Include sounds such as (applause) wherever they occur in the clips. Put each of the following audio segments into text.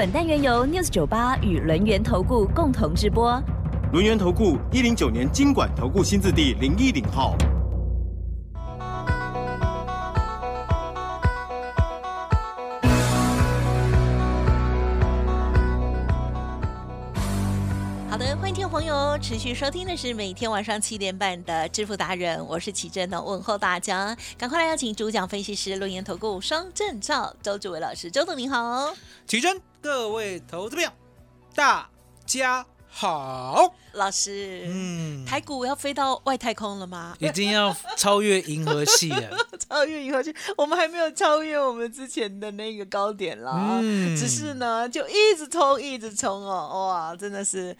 本单元由 News 九八与轮源投顾共同直播。轮源投顾一零九年经管投顾新字第零一零号。好的，欢迎听众朋友持续收听的是每天晚上七点半的致富达人，我是奇珍呢，问候大家，赶快来邀请主讲分析师轮研投顾双证照周志伟老师，周董您好，起真，各位投资朋友，大家好。老师，嗯，台股要飞到外太空了吗？一定要超越银河系了。(laughs) 超越银河系，我们还没有超越我们之前的那个高点啦。嗯只是呢，就一直冲，一直冲哦，哇，真的是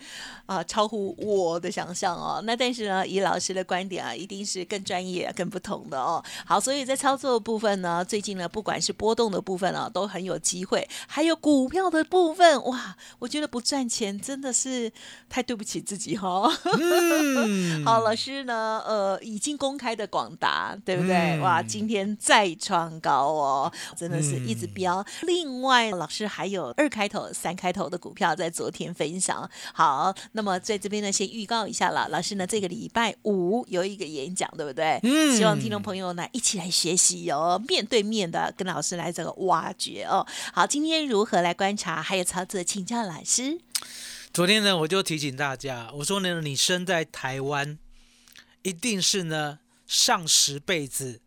啊、超乎我的想象哦。那但是呢，以老师的观点啊，一定是更专业、更不同的哦。好，所以在操作的部分呢，最近呢，不管是波动的部分啊，都很有机会，还有股票的部分，哇，我觉得不赚钱真的是太对不起自己哈、(laughs) 好，老师呢，呃，已经公开的广达，对不对？嗯哇，今天再创高哦，真的是一直飙。另外，老师还有二开头、三开头的股票在昨天分享。好，那么在这边呢，先预告一下了，老师呢这个礼拜五有一个演讲，对不对？嗯希望听众朋友呢一起来学习哦，面对面的跟老师来这个挖掘哦。好，今天如何来观察还有操作，请教老师。昨天呢，我就提醒大家，我说呢，你生在台湾，一定是呢上十辈子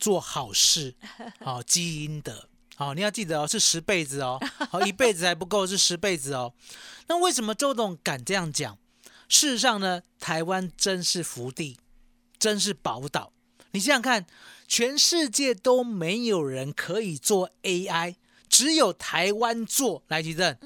做好事，好、(laughs) 积阴德。好、你要记得哦，是十辈子哦，好、一辈子还不够，是十辈子哦。那为什么周董敢这样讲？事实上呢，台湾真是福地，真是宝岛。你想想看，全世界都没有人可以做 AI，只有台湾做。来，吉正，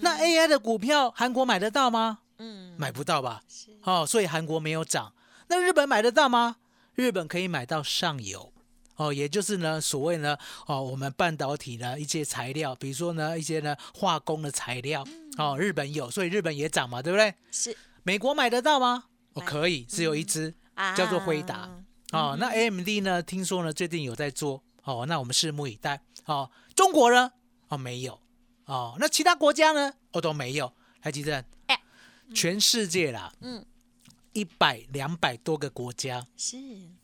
那 AI 的股票，韩国买得到吗？嗯，买不到吧？是哦，所以韩国没有涨。那日本买得到吗？日本可以买到上游。哦，也就是呢，所谓呢，哦，我们半导体呢一些材料，比如说呢一些呢化工的材料，哦，日本有，所以日本也涨嘛，对不对？是美国买得到吗？哦，可以，只有一只，啊叫做辉达。哦，那 AMD 呢？听说呢最近有在做，哦，那我们拭目以待。哦，中国呢？哦，没有。哦，那其他国家呢？哦，都没有。还记得哎？全世界啦，嗯，一百两百多个国家，是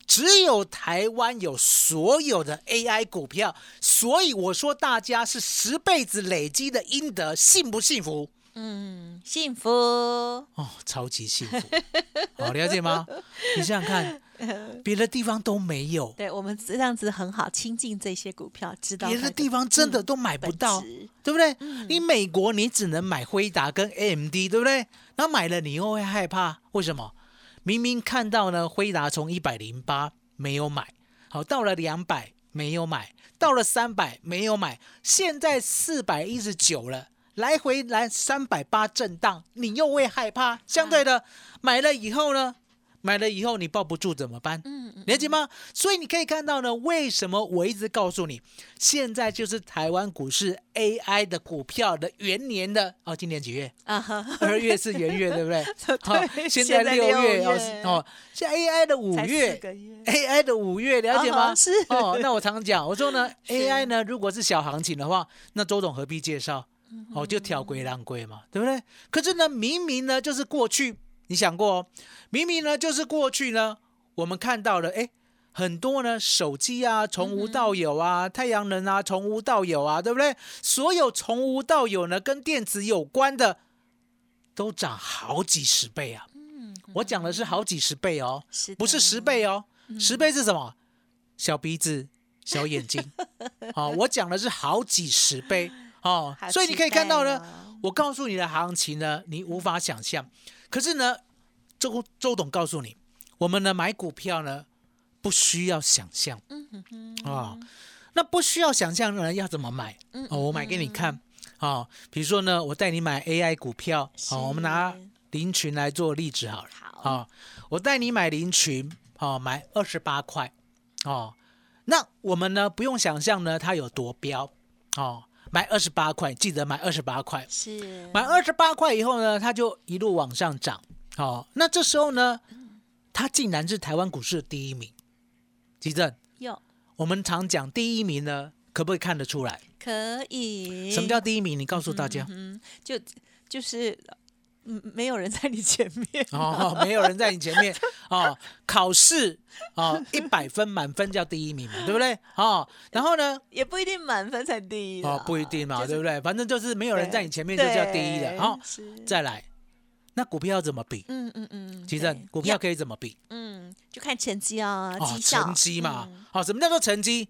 只有台湾有所有的 AI 股票，所以我说大家是十辈子累积的阴德，幸不幸福？嗯，幸福。哦，超级幸福，好了解吗？(laughs) 你想想看，(laughs) 别的地方都没有，对我们这样子很好，亲近这些股票，知道别的地方真的都买不到，对不对？你美国你只能买辉达跟 AMD，对不对？然后买了你又会害怕，为什么？明明看到呢，辉达从一百零八没有买，好到了两百没有买，到了三百没有买，现在四百一十九了。来回来三百八震荡，你又会害怕。相对的，买了以后呢，买了以后你抱不住怎么办？嗯嗯了解吗？所以你可以看到呢，为什么我一直告诉你，现在就是台湾股市 AI 的股票的元年的哦，今年几月？啊哈，二月是元月，对不对？(laughs) 好对现现在在六月哦现在 AI 的五月月，AI 的五月，了解吗？哦，那我常讲，我说呢，(laughs) AI 呢，如果是小行情的话，那周总何必介绍？嗯哦，就挑鬼让贵嘛，对不对？可是呢，明明呢就是过去，你想过哦，明明呢就是过去呢，我们看到了，哎，很多呢手机啊从无到有啊，太阳能啊从无到有啊，对不对？所有从无到有呢，跟电子有关的，都涨好几十倍啊！我讲的是好几十倍哦，不是十倍哦，十倍是什么？小鼻子、小眼睛，(laughs) 哦，我讲的是好几十倍哦好，所以你可以看到呢我告诉你的行情呢，你无法想象。可是呢，周周董告诉你，我们呢买股票呢不需要想象。嗯哼哼。啊、那不需要想象呢要怎么买？嗯哦，我买给你看。好、比如说呢，我带你买 AI 股票，好、我们拿是林群来做例子好了。好。好、我带你买林群，哦，买二十八块，哦，那我们呢不用想象呢它有多标，哦，买二十八块，记得买二十八块，是买二十八块以后呢，它就一路往上涨，哦，那这时候呢，它竟然是台湾股市的第一名，吉正，有我们常讲第一名呢，可不可以看得出来？可以。什么叫第一名？你告诉大家。嗯，就就是嗯，没有人在你前面。哦，没有人在你前面哦。考试哦，一百分满分叫第一名嘛，对不对？哦，然后呢？也不一定满分才第一哦，不一定嘛，就是对不对？反正就是没有人在你前面就叫第一的。对好、是再来，那股票要怎么比？嗯嗯嗯，其实股票可以怎么比？嗯，就看成绩啊，哦绩，效成绩嘛嗯。好、什么叫做成绩？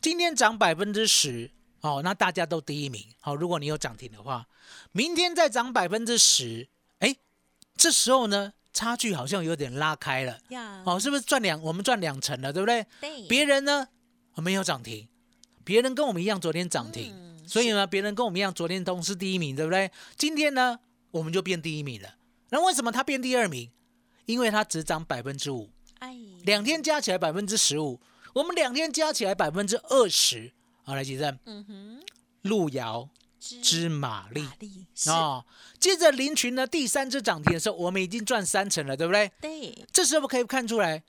今天涨百分之十，哦，那大家都第一名。好、如果你有涨停的话，明天再涨百分之十，哎，这时候呢，差距好像有点拉开了。呀，哦，是不是赚两？我们赚两成了，对不对？对，别人呢、哦没有涨停，别人跟我们一样昨天涨停，嗯所以呢，别人跟我们一样昨天都是第一名，对不对？今天呢，我们就变第一名了。那为什么他变第二名？因为他只涨百分之五，哎，两天加起来百分之十五，我们两天加起来百分之二十。好，来，吉正，嗯哼，路遥知知马力哦。接着林群呢，第三只涨停的时候，我们已经赚三成了，对不对？对，这时候可以看出来，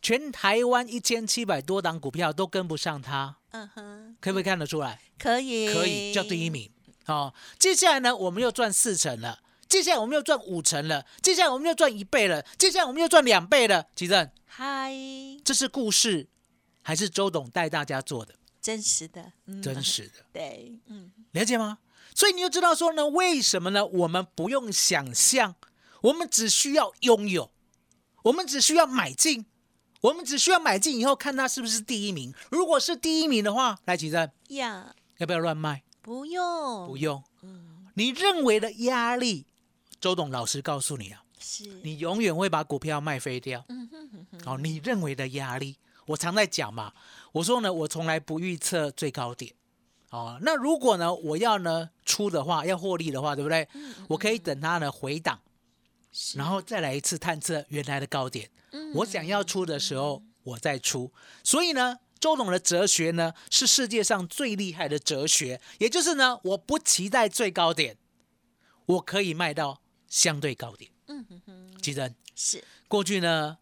全台湾一千七百多档股票都跟不上它，嗯哼，可不可以看得出来？可以，可以叫第一，名。好、接下来呢，我们又赚四成了，接下来我们又赚五成了，接下来我们又赚一倍了，接下来我们又赚两倍了。奇正，嗨，这是故事还是周董带大家做的？真实的，嗯真，实的，(laughs) 对，嗯，了解吗？所以你就知道说呢，为什么呢？我们不用想象，我们只需要拥有，我们只需要买进，我们只需要买进以后看它是不是第一名。如果是第一名的话，来奇正，呀，要不要乱卖？不用，不，用。嗯，你认为的压力，周董老师告诉你啊，是，你永远会把股票卖飞掉。嗯哼哼哼，哦，你认为的压力，我常在讲嘛。我说呢，我从来不预测最高点。哦，那如果呢，我要呢出的话，要获利的话，对不对？我可以等它呢回档，是然后再来一次探测原来的高点。我想要出的时候，我再出。所以呢，周董的哲学呢，是世界上最厉害的哲学，也就是呢，我不期待最高点，我可以卖到相对高点。嗯哼哼，记得是过去呢，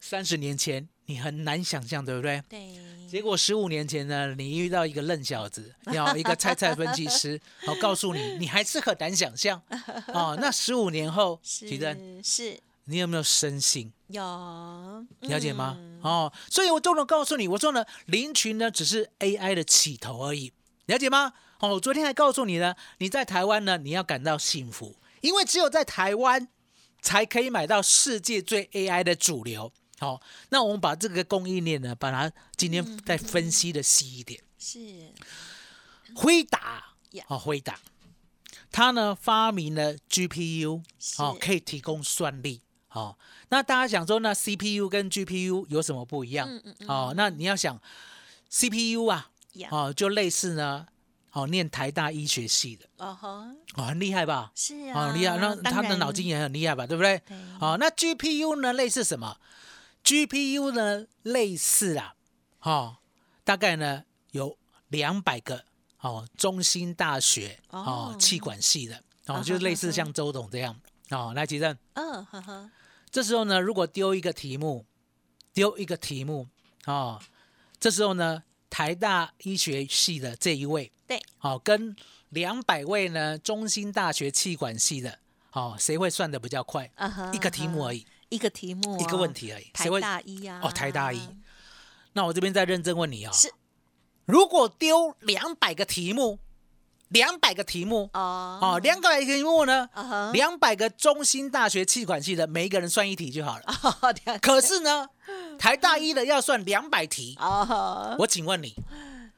三十年前你很难想象，对不对？对，结果十五年前呢，你遇到一个愣小子，(laughs) 要一个菜菜分析师，好告诉你，你还是很难想象 (laughs) 哦。那十五年后，奇珍，是是你有没有深信？有了解吗？嗯哦，所以我都能告诉你，我说呢，林群呢只是 AI 的起头而已，了解吗？哦，我昨天还告诉你呢，你在台湾呢，你要感到幸福，因为只有在台湾才可以买到世界最 AI 的主流。好、那我们把这个供应链呢，把它今天再分析的细一点。是辉达 Yeah 哦，辉达，它呢发明了 GPU 好哦，可以提供算力。哦，那大家想说，那 CPU 跟 GPU 有什么不一样？嗯嗯嗯哦，那你要想 CPU 啊，呀，哦，就类似呢，哦，念台大医学系的，哦吼，哦，很厉害吧？是啊，哦，很厉害，那他的脑筋也很厉害吧？对不对？对哦，那 GPU 呢，类似什么？GPU 呢，类似啊，哦，大概呢有两百个哦，中兴大学哦哦气管系的哦，啊就类哈哈似像周董这样哦。来，吉正，嗯呵呵，这时候呢，如果丢一个题目，丢一个题目哦，这时候呢，台大医学系的这一位对，哦，跟两百位呢中兴大学气管系的哦，谁会算的比较快？啊哈，一个题目而已，已，一个题目，一个问，题而已，台？大一啊，哦台大一。那我这边再认真问你啊、是。如果丢两百个题目，两百个题目哦。哦，两百个题目呢，两百个中心大学气管系的每一个人算一题就好了。(laughs) 可是呢，台大一的要算两百题，哦，我请问你，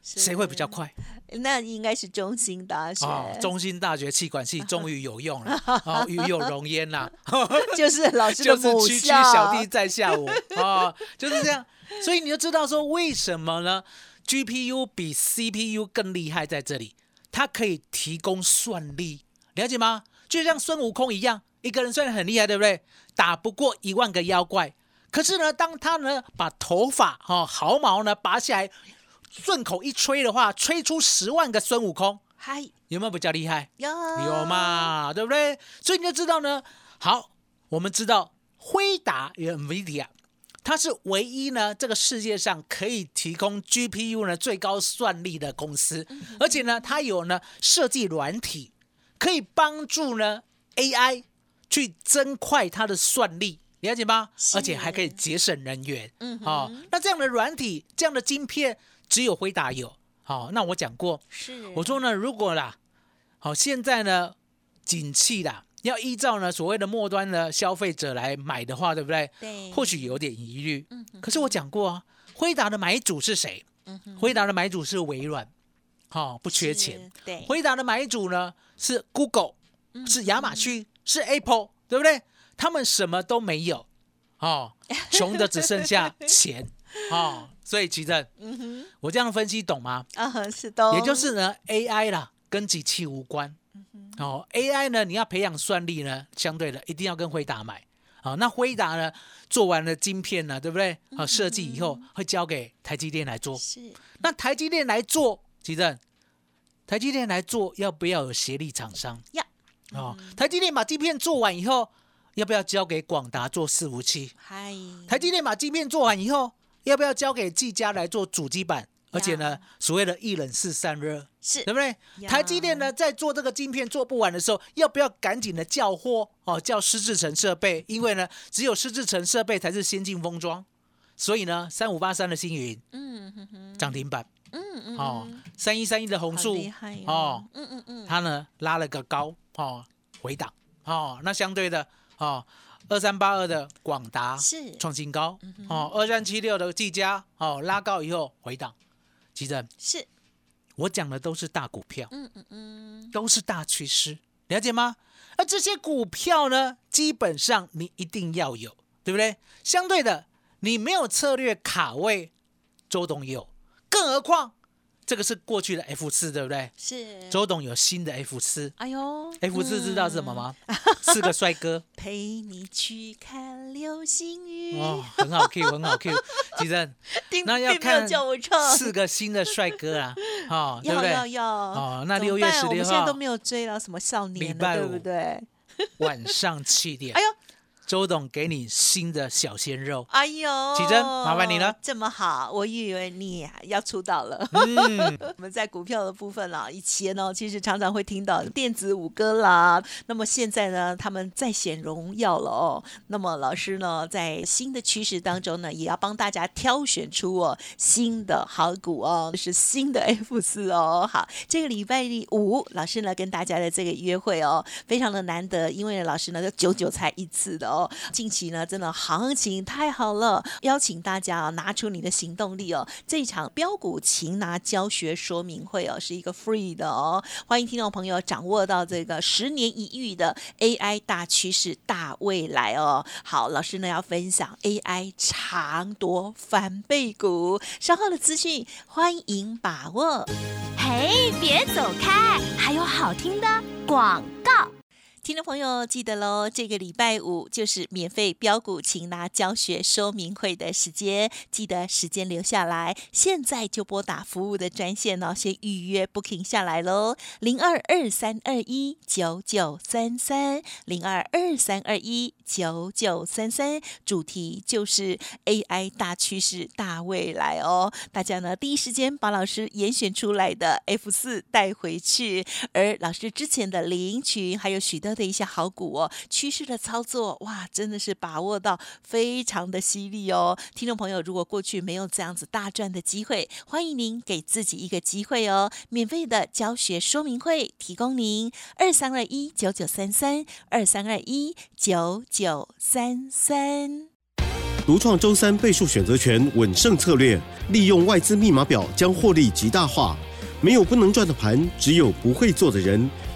谁会比较快？那应该是中兴大学，哦，中兴大学气管系终于有用了，(laughs) 哦，与有荣焉啦，(laughs) 就是老师的就是母区区校，小弟在下我哦，就是这样。所以你就知道说为什么呢？GPU 比 CPU 更厉害在这里，它可以提供算力，了解吗？就像孙悟空一样，一个人虽然很厉害，对不对？打不过一万个妖怪，可是呢，当他呢把头发哈、毫毛呢拔下来，顺口一吹的话，吹出十万个孙悟空，嗨，有没有比较厉害？有有？嘛，对不对？所以你就知道呢。好，我们知道辉达有 NVIDIA，它是唯一呢这个世界上可以提供 GPU 呢最高算力的公司，而且呢它有呢设计软体，可以帮助呢 AI 去增快它的算力。了解吗？而且还可以节省人员。嗯哼好、那这样的软体，这样的晶片，只有辉达有。好、那我讲过，是，我说呢，如果啦，好，现在呢，景气啦，要依照呢所谓的末端的消费者来买的话，对不对？对，或许有点疑虑。嗯可是我讲过啊，辉达的买主是谁？嗯哼辉达的买主是微软，好、不缺钱。是，对，辉达的买主呢是 Google，嗯是亚马逊，是 Apple，对不对？他们什么都没有，哦，(laughs) 穷的只剩下钱，哦，所以奇正，嗯哼，我这样分析懂吗？啊，是的，也就是呢，AI 啦，跟机器无关。哦，AI 呢，你要培养算力呢，相对的一定要跟辉达买。好、那辉达呢，做完了晶片呢，对不对？好、设计以后会交给台积电来做。是那台积电来做，奇正，台积电来做，要不要有协力厂商？呀，哦，台积电把晶片做完以后，要不要交给广达做伺服器？嗨，台积电把晶片做完以后，要不要交给技嘉来做主机板？而且呢，所谓的一冷式散热，是对不对？台积电呢，在做这个晶片做不完的时候，要不要赶紧的叫货哦？叫湿制成设备，因为呢，只有湿制成设备才是先进封装。所以呢，三五八三的星云嗯哼哼，涨停板嗯嗯哦嗯，三一三一的红好树哦，嗯嗯嗯，它呢拉了个高哦，回档哦。那相对的哦，二三八二的广达是。创新高哦，二三七六的技嘉哦拉高以后回档。急诊，是，我讲的都是大股票，嗯嗯嗯，都是大趋势，了解吗？而这些股票呢，基本上你一定要有，对不对？相对的，你没有策略卡位，周董有，更何况这个是过去的 F 四，对不对？是，周董有新的 F 四哎呦，F 四知道是什么？吗？(laughs) 四个帅哥嗯 (laughs) 陪你去看流星雨，哦，很好 Q，很好 Q。其实 (laughs) 那要看四个新的帅哥啊，哦，对不对？要要要哦那六月十六号我们现在都没有追到什么少礼年了，对拜五不对？晚上七点哎，呦周董给你新的小鲜肉。哎呦，启真麻烦你了这么好，我以为你要出道了。嗯，(laughs) 我们在股票的部分啦，以前呢，其实常常会听到电子五哥啦。那么现在呢，他们再显荣耀了哦。那么老师呢，在新的趋势当中呢，也要帮大家挑选出哦新的好股哦，是新的 F 四哦。好，这个礼拜五，老师呢跟大家的这个约会哦，非常的难得，因为老师呢就久久才一次的哦。近期呢，真的行情太好了，邀请大家拿出你的行动力哦。这一场标股擒拿教学说明会哦，是一个 free 的哦，欢迎听众朋友掌握到这个十年一遇的 AI 大趋势、大未来哦。好，老师呢要分享 AI 长多翻倍股，稍后的资讯欢迎把握。嘿，别走开，还有好听的广告。听众朋友，记得喽，这个礼拜五就是免费标股擒拿教学说明会的时间，记得时间留下来，现在就拨打服务的专线哦，先预约 booking 下来喽，零二二三二一九九三三，零二二三二一九九三三，主题就是 AI 大趋势、大未来哦，大家呢第一时间把老师严选出来的 F 四带回去，而老师之前的领取还有许多的一些好股哦，趋势的操作哇，真的是把握到非常的犀利哦。听众朋友，如果过去没有这样子大赚的机会，欢迎您给自己一个机会哦。免费的教学说明会提供您二三二一九九三三二三二一九九三三。独创周三倍数选择权稳胜策略，利用外资密码表将获利极大化。没有不能赚的盘，只有不会做的人。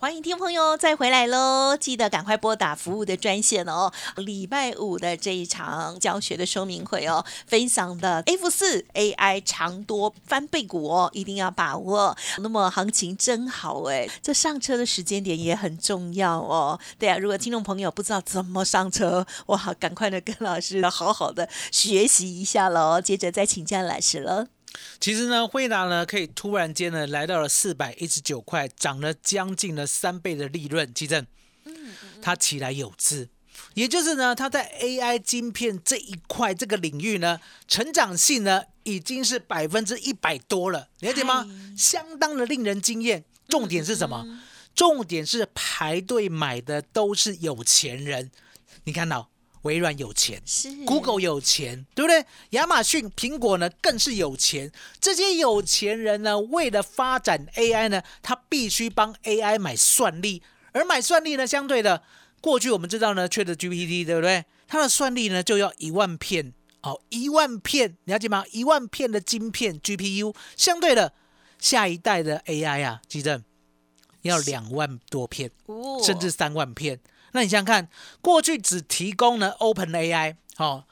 欢迎听众朋友再回来喽！记得赶快拨打服务的专线哦。礼拜五的这一场教学的说明会哦，分享的 F 四 AI 长多翻倍股哦，一定要把握。那么行情真好哎，这上车的时间点也很重要哦。对啊，如果听众朋友不知道怎么上车，哇，赶快的跟老师好好的学习一下喽。接着再请教老师了。其实呢，惠达呢可以突然间呢来到了四百一十九块，涨了将近了三倍的利润，基正，它起来有资，也就是呢，它在 AI 晶片这一块这个领域呢，成长性呢已经是百分之一百多了，了解吗？相当的令人惊艳。重点是什么？重点是排队买的都是有钱人，你看到？微软有钱，是 Google 有钱，对不对？亚马逊、苹果呢更是有钱。这些有钱人呢，为了发展 AI 呢，他必须帮 AI 买算力。而买算力呢，相对的，过去我们知道呢，缺的 GPT，对不对？它的算力呢就要一万片哦，一万片，你了解吗？一万片的晶片 GPU，相对的，下一代的 AI 啊，记得要两万多片，甚至三万片。那你想想看，过去只提供了 Open AI，好，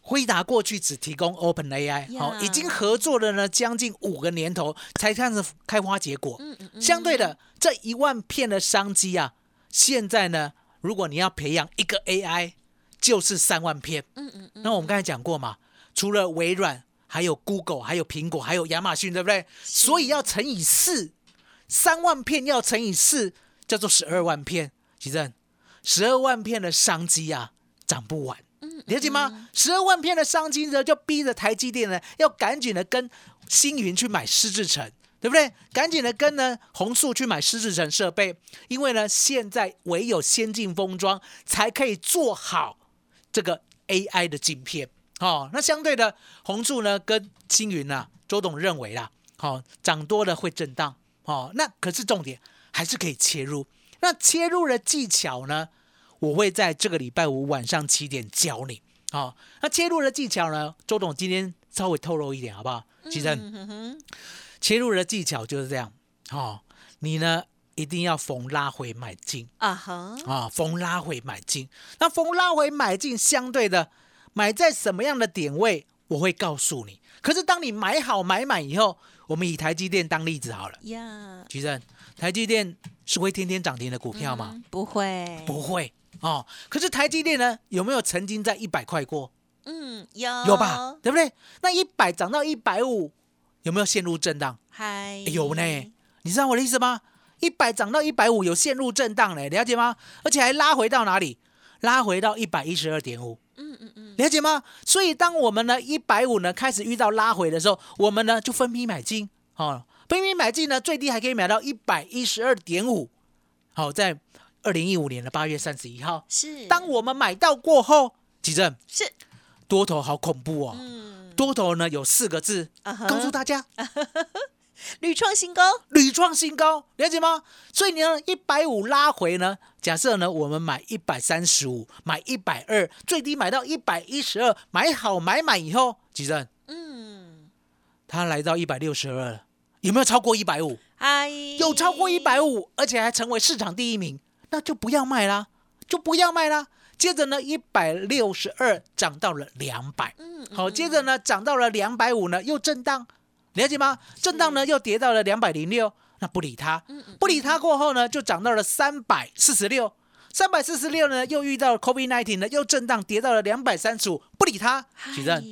辉达过去只提供 Open AI，好，已经合作了呢将近五个年头才开始开花结果。嗯嗯嗯。相对的，这一万片的商机啊，现在呢，如果你要培养一个 AI，就是三万片。嗯嗯嗯。那我们刚才讲过嘛，除了微软，还有 Google，还有苹果，还有亚马逊，对不对？所以要乘以四，三万片要乘以四，叫做十二万片。其正。十二万片的商机啊，涨不完，了解吗？十二万片的商机呢，就逼着台积电呢，要赶紧的跟星云去买施制成，对不对？赶紧的跟呢红树去买施制成设备，因为呢，现在唯有先进封装才可以做好这个 AI 的晶片。哦，那相对的，红树呢跟星云呢，周董认为啦，好涨多了会震荡，哦，那可是重点还是可以切入。那切入的技巧呢？我会在这个礼拜五晚上七点教你。好，那切入的技巧呢？周董今天稍微透露一点好不好？其实切入的技巧就是这样。好，你呢一定要逢拉回买进啊哈啊，逢拉回买进。那逢拉回买进，相对的买在什么样的点位，我会告诉你。可是当你买好买满以后，我们以台积电当例子好了。呀，其实台积电。是会天天涨停的股票吗？不会，不会哦。可是台积电呢，有没有曾经在一百块过？嗯，有，有吧？对不对？那一百涨到一百五，有没有陷入震荡？还有呢。你知道我的意思吗？一百涨到一百五，有陷入震荡嘞，了解吗？而且还拉回到哪里？拉回到一百一十二点五。嗯嗯嗯，了解吗？所以当我们呢一百五呢开始遇到拉回的时候，我们呢就分批买进，哦。分批买进呢，最低还可以买到一百一十二点五。好，在二零一五年的八月三十一号，是当我们买到过后，几正是多头好恐怖哦。嗯，多头呢有四个字，告诉大家，(laughs) 屡创新高，屡创新高，了解吗？所以你呢一百五拉回呢，假设呢我们买一百三十五，买一百二，最低买到一百一十二，买好买满以后，几正，嗯，它来到一百六十二了。有没有超过一百五？哎，有超过一百五，而且还成为市场第一名，那就不要卖啦，就不要卖啦。接着呢，一百六十二涨到了两百，嗯，好，接着呢涨到了两百五呢，又震荡，了解吗？震荡呢又跌到了两百零六，那不理它，不理它过后呢，就涨到了三百四十六，三百四十六呢又遇到了 COVID nineteen 呢，又震荡跌到了两百三十五，不理它。许正，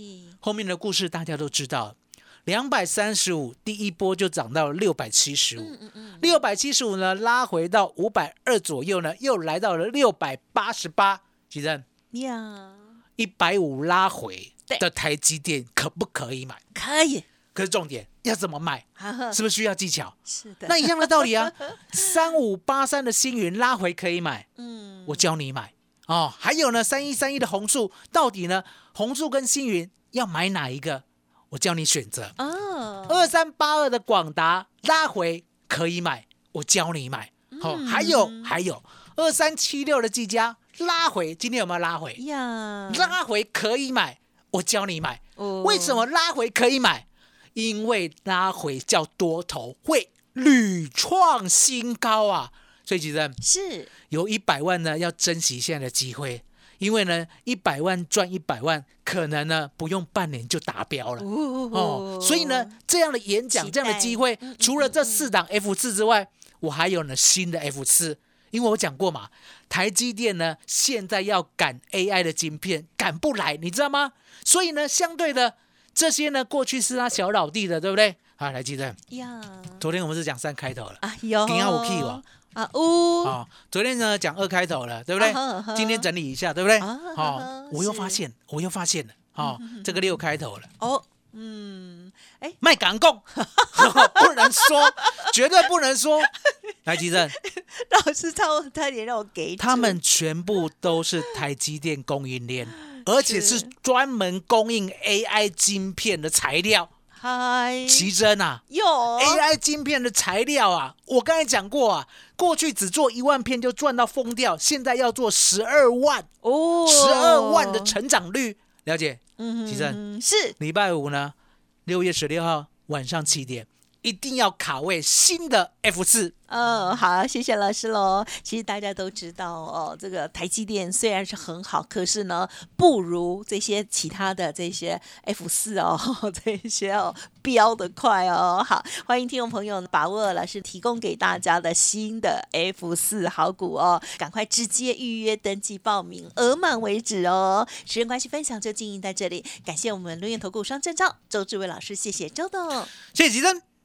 后面的故事大家都知道。两百三十五，第一波就涨到了六百七十五，六百七十五呢，拉回到五百二左右呢，又来到了六百八十八。吉正，呀，一百五拉回的台积电可不可以买？可以，可是重点要怎么买？(laughs) 是不是需要技巧？是的，那一样的道理啊。(laughs) 三五八三的星云拉回可以买，嗯，我教你买哦。还有呢，三一三一的红树，到底呢，红树跟星云要买哪一个？我教你选择哦，二三八二的广达拉回可以买，我教你买。好，还有还有二三七六的技嘉拉回，今天有没有拉回？呀，拉回可以买，我教你买。哦为什么拉回可以买？因为拉回叫多头会屡创新高啊！所以其实是有一百万呢，要珍惜现在的机会，因为呢，一百万赚一百万，可能呢不用半年就达标了。哦，所以呢，这样的演讲，期这样的待机会除了这四档 F 四之外，我还有呢新的 F 四，因为我讲过嘛，台积电呢现在要赶 AI 的晶片，赶不来，你知道吗？所以呢，相对的这些呢，过去是他小老弟的，对不对？啊，来记得，呀，昨天我们是讲三开头了，哎呦，今天有 key 哦啊呜，啊，昨天呢讲二开头了，对不对？今天整理一下，对不对？啊呵哦呵，我又是发现，我又发现了，哦，这个六开头了。哦，嗯，哎，卖港共，(laughs) 不能说，绝对不能说。来，吉正，(laughs) 老师差差点让我给他住们全部都是台积电供应链，而且是。是专门供应 AI 晶片的材料。嗨。奇珍啊有，AI 晶片的材料啊，我刚才讲过啊，过去只做一万片就赚到疯掉，现在要做十二万，哦，十二万的成长率，了解？嗯奇珍是。礼拜五呢，六月十六号晚上七点，一定要卡位新的 F 四。嗯，好，谢谢老师喽。其实大家都知道哦，这个台积电虽然是很好，可是呢，不如这些其他的这些 F 四哦，(laughs) 这些哦飙得快哦。好，欢迎听众朋友把握老师提供给大家的新的 F 四好股哦，赶快直接预约登记报名，额满为止哦。时间关系，分享就进行在这里，感谢我们轮源投顾双证照周志伟老师，谢谢周董。谢谢吉珍，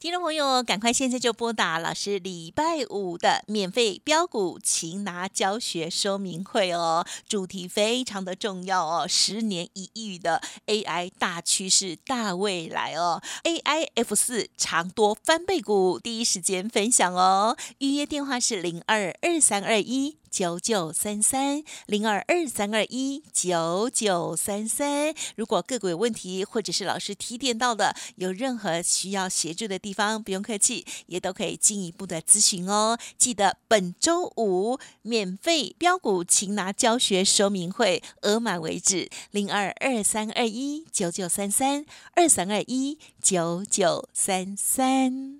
听众朋友，赶快现在就拨打老师礼拜五的免费标股擒拿教学说明会哦，主题非常的重要哦，十年一遇的 AI 大趋势大未来哦，AI F 四长多翻倍股，第一时间分享哦，预约电话是零二二三二一。九九三三零二二三二一九九三三。如果个股有问题，或者是老师提点到的，有任何需要协助的地方，不用客气，也都可以进一步的咨询哦。记得本周五免费标股擒拿教学说明会，额满为止，零二二三二一九九三三二三二一九九三三。